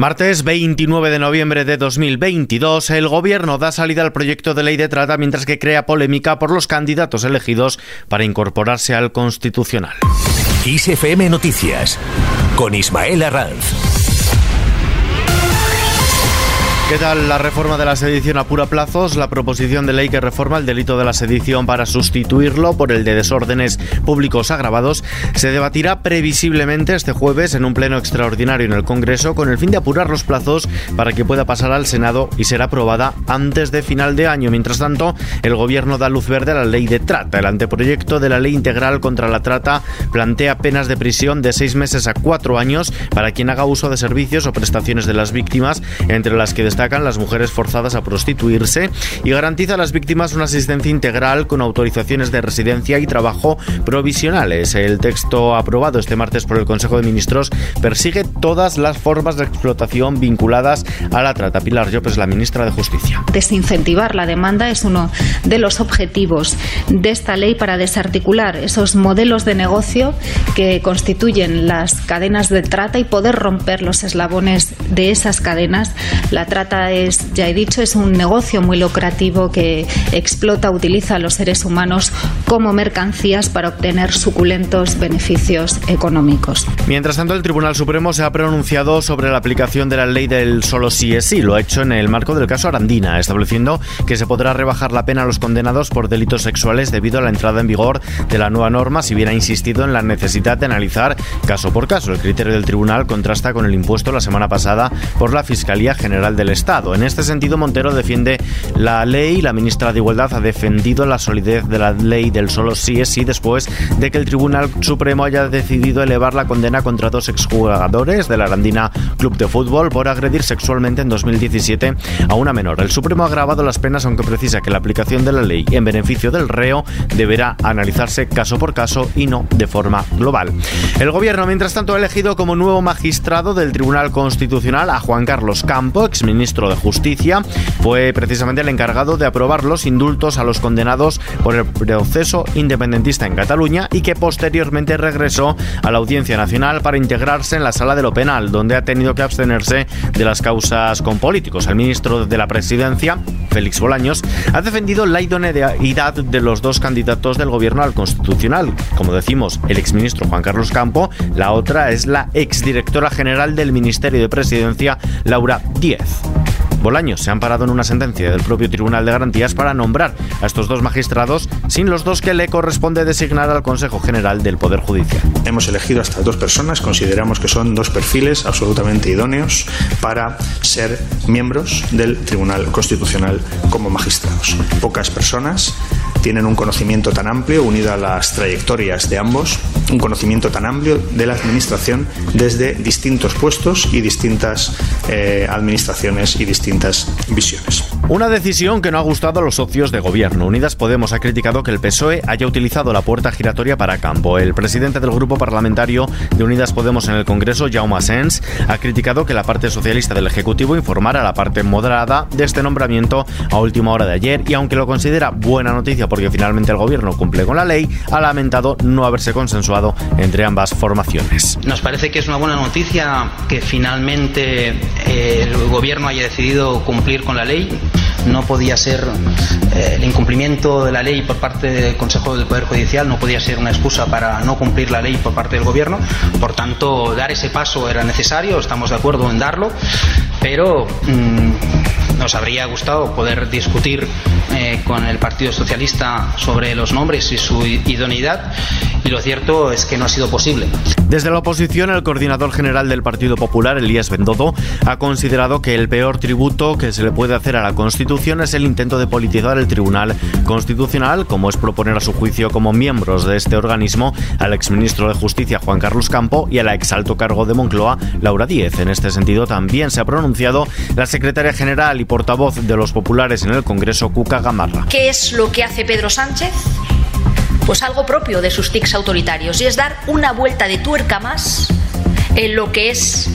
Martes 29 de noviembre de 2022, el Gobierno da salida al proyecto de ley de trata mientras que crea polémica por los candidatos elegidos para incorporarse al Constitucional. Noticias con Ismael Arranz. ¿Qué tal la reforma de la sedición apura plazos? La proposición de ley que reforma el delito de la sedición para sustituirlo por el de desórdenes públicos agravados se debatirá previsiblemente este jueves en un pleno extraordinario en el Congreso con el fin de apurar los plazos para que pueda pasar al Senado y ser aprobada antes de final de año. Mientras tanto, el Gobierno da luz verde a la ley de trata. El anteproyecto de la ley integral contra la trata plantea penas de prisión de seis meses a cuatro años para quien haga uso de servicios o prestaciones de las víctimas, entre las que destaca destacan las mujeres forzadas a prostituirse y garantiza a las víctimas una asistencia integral con autorizaciones de residencia y trabajo provisionales. El texto aprobado este martes por el Consejo de Ministros persigue todas las formas de explotación vinculadas a la trata. Pilar Llopes, la ministra de Justicia. Desincentivar la demanda es uno de los objetivos de esta ley para desarticular esos modelos de negocio que constituyen las cadenas de trata y poder romper los eslabones de esas cadenas. La trata es, ya he dicho, es un negocio muy lucrativo que explota, utiliza a los seres humanos como mercancías para obtener suculentos beneficios económicos. Mientras tanto, el Tribunal Supremo se ha pronunciado sobre la aplicación de la ley del solo sí es sí. Lo ha hecho en el marco del caso Arandina, estableciendo que se podrá rebajar la pena a los condenados por delitos sexuales debido a la entrada en vigor de la nueva norma, si bien ha insistido en la necesidad de analizar caso por caso. El criterio del tribunal contrasta con el impuesto la semana pasada por la Fiscalía General del Estado. En este sentido, Montero defiende la ley. La ministra de Igualdad ha defendido la solidez de la ley del solo sí es sí después de que el Tribunal Supremo haya decidido elevar la condena contra dos exjugadores de la Arandina Club de Fútbol por agredir sexualmente en 2017 a una menor. El Supremo ha agravado las penas, aunque precisa que la aplicación de la ley en beneficio del reo deberá analizarse caso por caso y no de forma global. El Gobierno, mientras tanto, ha elegido como nuevo magistrado del Tribunal Constitucional a Juan Carlos Campo, exministro ministro de Justicia, fue precisamente el encargado de aprobar los indultos a los condenados por el proceso independentista en Cataluña y que posteriormente regresó a la Audiencia Nacional para integrarse en la sala de lo penal, donde ha tenido que abstenerse de las causas con políticos. El ministro de la Presidencia, Félix Bolaños, ha defendido la idoneidad de los dos candidatos del gobierno al constitucional. Como decimos, el exministro Juan Carlos Campo, la otra es la exdirectora general del Ministerio de Presidencia, Laura Díez. Bolaños se ha amparado en una sentencia del propio Tribunal de Garantías para nombrar a estos dos magistrados sin los dos que le corresponde designar al Consejo General del Poder Judicial. Hemos elegido a estas dos personas, consideramos que son dos perfiles absolutamente idóneos para ser miembros del Tribunal Constitucional como magistrados. Pocas personas tienen un conocimiento tan amplio, unido a las trayectorias de ambos, un conocimiento tan amplio de la Administración desde distintos puestos y distintas eh, administraciones y distintas visiones. Una decisión que no ha gustado a los socios de gobierno. Unidas Podemos ha criticado que el PSOE haya utilizado la puerta giratoria para Campo. El presidente del grupo parlamentario de Unidas Podemos en el Congreso, Jaume Sens, ha criticado que la parte socialista del Ejecutivo informara a la parte moderada de este nombramiento a última hora de ayer y aunque lo considera buena noticia porque finalmente el gobierno cumple con la ley, ha lamentado no haberse consensuado entre ambas formaciones. Nos parece que es una buena noticia que finalmente eh, el gobierno haya decidido cumplir con la ley. No podía ser eh, el incumplimiento de la ley por parte del Consejo del Poder Judicial, no podía ser una excusa para no cumplir la ley por parte del gobierno. Por tanto, dar ese paso era necesario, estamos de acuerdo en darlo, pero. Mmm, nos habría gustado poder discutir eh, con el Partido Socialista sobre los nombres y su idoneidad y lo cierto es que no ha sido posible. Desde la oposición, el coordinador general del Partido Popular, Elías Bendodo, ha considerado que el peor tributo que se le puede hacer a la Constitución es el intento de politizar el Tribunal Constitucional, como es proponer a su juicio como miembros de este organismo al exministro de Justicia Juan Carlos Campo y a la exalto cargo de Moncloa Laura Díez. En este sentido, también se ha pronunciado la secretaria general y portavoz de los populares en el Congreso, Cuca Gamarra. ¿Qué es lo que hace Pedro Sánchez? Pues algo propio de sus tics autoritarios y es dar una vuelta de tuerca más en lo que es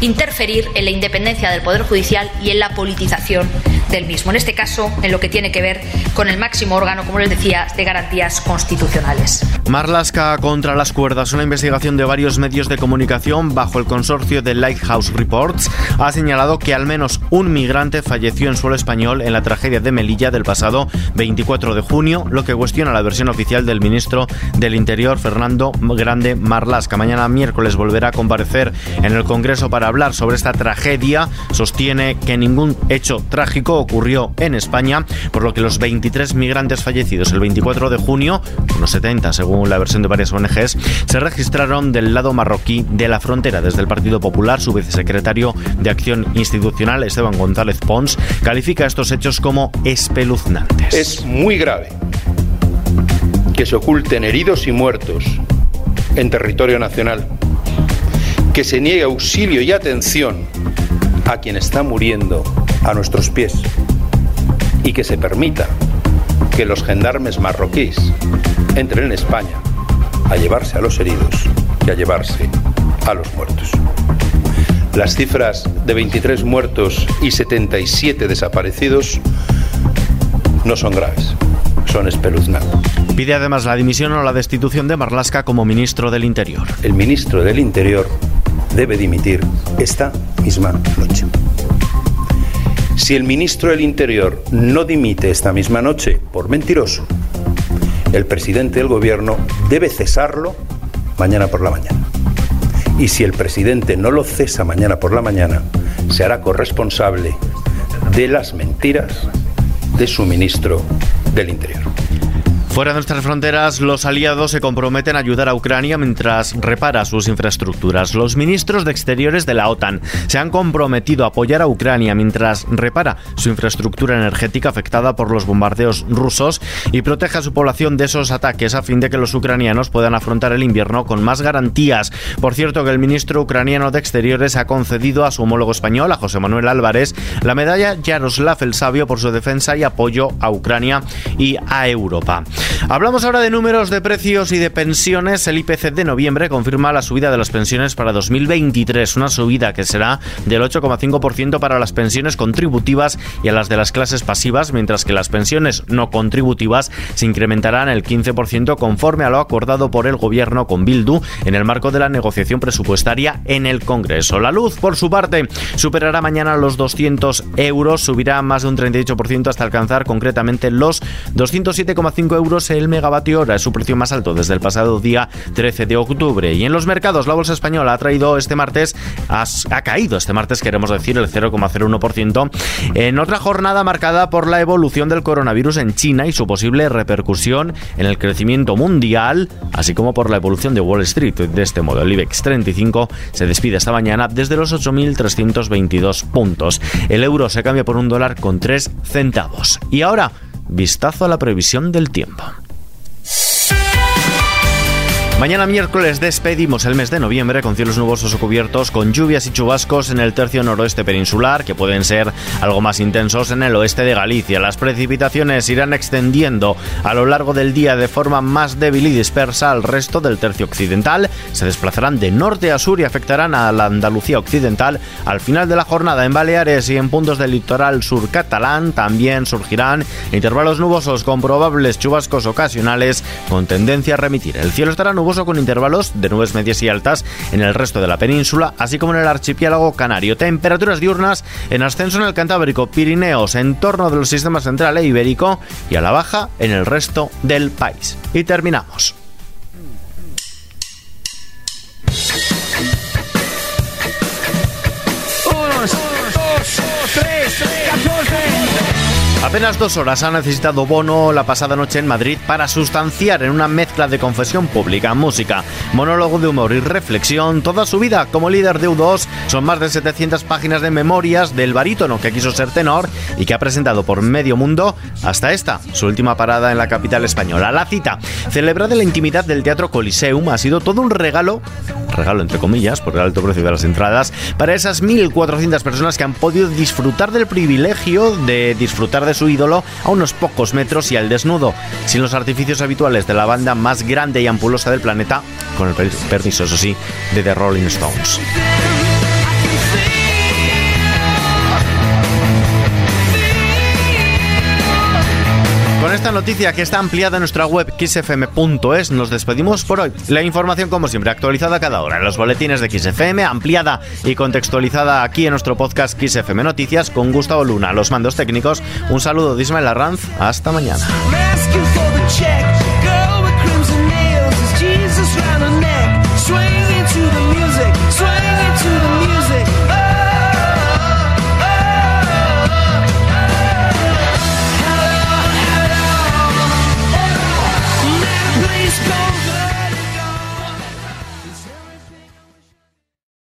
interferir en la independencia del Poder Judicial y en la politización del mismo. En este caso, en lo que tiene que ver con el máximo órgano, como les decía, de garantías constitucionales. Marlaska contra las cuerdas. Una investigación de varios medios de comunicación bajo el consorcio de Lighthouse Reports ha señalado que al menos un migrante falleció en suelo español en la tragedia de Melilla del pasado 24 de junio, lo que cuestiona la versión oficial del ministro del Interior, Fernando Grande Marlasca. Mañana miércoles volverá a comparecer en el Congreso para hablar sobre esta tragedia. Sostiene que ningún hecho trágico ocurrió en España, por lo que los 23 migrantes fallecidos el 24 de junio, unos 70 según la versión de varias ONGs, se registraron del lado marroquí de la frontera. Desde el Partido Popular, su vicesecretario de Acción Institucional, Esteban González Pons, califica estos hechos como espeluznantes. Es muy grave que se oculten heridos y muertos en territorio nacional, que se niegue auxilio y atención a quien está muriendo a nuestros pies y que se permita que los gendarmes marroquíes entren en España a llevarse a los heridos y a llevarse a los muertos. Las cifras de 23 muertos y 77 desaparecidos no son graves, son espeluznantes. Pide además la dimisión o la destitución de Marlasca como ministro del Interior. El ministro del Interior debe dimitir esta misma noche. Si el ministro del Interior no dimite esta misma noche por mentiroso, el presidente del gobierno debe cesarlo mañana por la mañana. Y si el presidente no lo cesa mañana por la mañana, se hará corresponsable de las mentiras de su ministro del Interior. Fuera de nuestras fronteras, los aliados se comprometen a ayudar a Ucrania mientras repara sus infraestructuras. Los ministros de Exteriores de la OTAN se han comprometido a apoyar a Ucrania mientras repara su infraestructura energética afectada por los bombardeos rusos y protege a su población de esos ataques a fin de que los ucranianos puedan afrontar el invierno con más garantías. Por cierto, que el ministro ucraniano de Exteriores ha concedido a su homólogo español, a José Manuel Álvarez, la medalla Yaroslav el Sabio por su defensa y apoyo a Ucrania y a Europa. Hablamos ahora de números de precios y de pensiones. El IPC de noviembre confirma la subida de las pensiones para 2023, una subida que será del 8,5% para las pensiones contributivas y a las de las clases pasivas, mientras que las pensiones no contributivas se incrementarán el 15% conforme a lo acordado por el gobierno con Bildu en el marco de la negociación presupuestaria en el Congreso. La luz, por su parte, superará mañana los 200 euros, subirá más de un 38% hasta alcanzar concretamente los 207,5 euros el megavatio hora, es su precio más alto desde el pasado día 13 de octubre. Y en los mercados, la bolsa española ha traído este martes, ha, ha caído este martes, queremos decir, el 0,01%, en otra jornada marcada por la evolución del coronavirus en China y su posible repercusión en el crecimiento mundial, así como por la evolución de Wall Street. De este modo, el IBEX 35 se despide esta mañana desde los 8.322 puntos. El euro se cambia por un dólar con 3 centavos. Y ahora, vistazo a la previsión del tiempo. Mañana miércoles despedimos el mes de noviembre con cielos nubosos o cubiertos, con lluvias y chubascos en el tercio noroeste peninsular, que pueden ser algo más intensos en el oeste de Galicia. Las precipitaciones irán extendiendo a lo largo del día de forma más débil y dispersa al resto del tercio occidental. Se desplazarán de norte a sur y afectarán a la Andalucía occidental. Al final de la jornada en Baleares y en puntos del litoral sur catalán también surgirán intervalos nubosos con probables chubascos ocasionales con tendencia a remitir. El cielo estará nuboso con intervalos de nubes medias y altas en el resto de la península, así como en el archipiélago canario. Temperaturas diurnas en ascenso en el Cantábrico, Pirineos, en torno del sistema central e ibérico y a la baja en el resto del país. Y terminamos. Apenas dos horas ha necesitado Bono la pasada noche en Madrid para sustanciar en una mezcla de confesión pública, música, monólogo de humor y reflexión toda su vida como líder de U2. Son más de 700 páginas de memorias del barítono que quiso ser tenor y que ha presentado por medio mundo hasta esta, su última parada en la capital española. La cita, celebrada en la intimidad del Teatro Coliseum, ha sido todo un regalo, regalo entre comillas, por el alto precio de las entradas, para esas 1.400 personas que han podido disfrutar del privilegio de disfrutar de su ídolo a unos pocos metros y al desnudo, sin los artificios habituales de la banda más grande y ampulosa del planeta, con el permiso, eso sí, de The Rolling Stones. Con esta noticia que está ampliada en nuestra web xfm.es nos despedimos por hoy. La información como siempre actualizada cada hora en los boletines de XFM, ampliada y contextualizada aquí en nuestro podcast XFM Noticias con Gustavo Luna, los mandos técnicos. Un saludo de Ismael Arranz, hasta mañana.